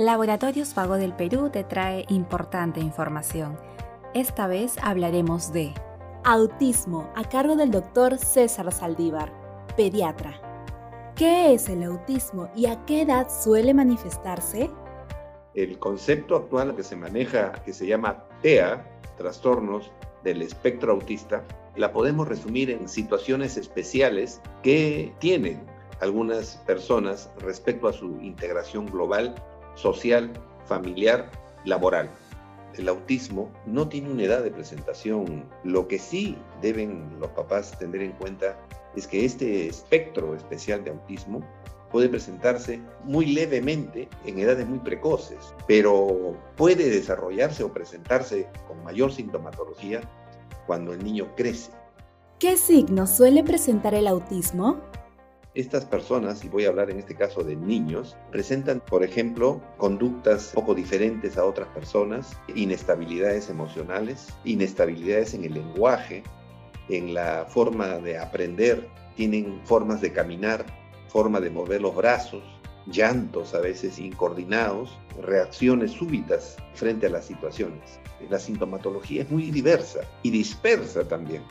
Laboratorios Vago del Perú te trae importante información. Esta vez hablaremos de autismo a cargo del doctor César Saldívar, pediatra. ¿Qué es el autismo y a qué edad suele manifestarse? El concepto actual que se maneja, que se llama TEA, trastornos del espectro autista, la podemos resumir en situaciones especiales que tienen algunas personas respecto a su integración global social, familiar, laboral. El autismo no tiene una edad de presentación. Lo que sí deben los papás tener en cuenta es que este espectro especial de autismo puede presentarse muy levemente en edades muy precoces, pero puede desarrollarse o presentarse con mayor sintomatología cuando el niño crece. ¿Qué signos suele presentar el autismo? Estas personas, y voy a hablar en este caso de niños, presentan, por ejemplo, conductas poco diferentes a otras personas, inestabilidades emocionales, inestabilidades en el lenguaje, en la forma de aprender, tienen formas de caminar, forma de mover los brazos, llantos a veces incoordinados, reacciones súbitas frente a las situaciones. La sintomatología es muy diversa y dispersa también.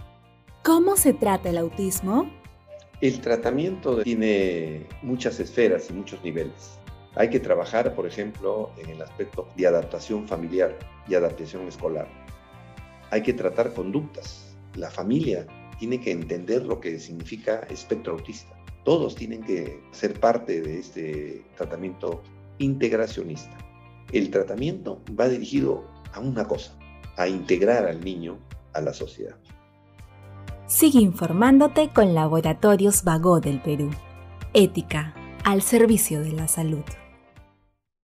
¿Cómo se trata el autismo? El tratamiento tiene muchas esferas y muchos niveles. Hay que trabajar, por ejemplo, en el aspecto de adaptación familiar y adaptación escolar. Hay que tratar conductas. La familia tiene que entender lo que significa espectro autista. Todos tienen que ser parte de este tratamiento integracionista. El tratamiento va dirigido a una cosa, a integrar al niño a la sociedad. Sigue informándote con Laboratorios Vago del Perú. Ética al servicio de la salud.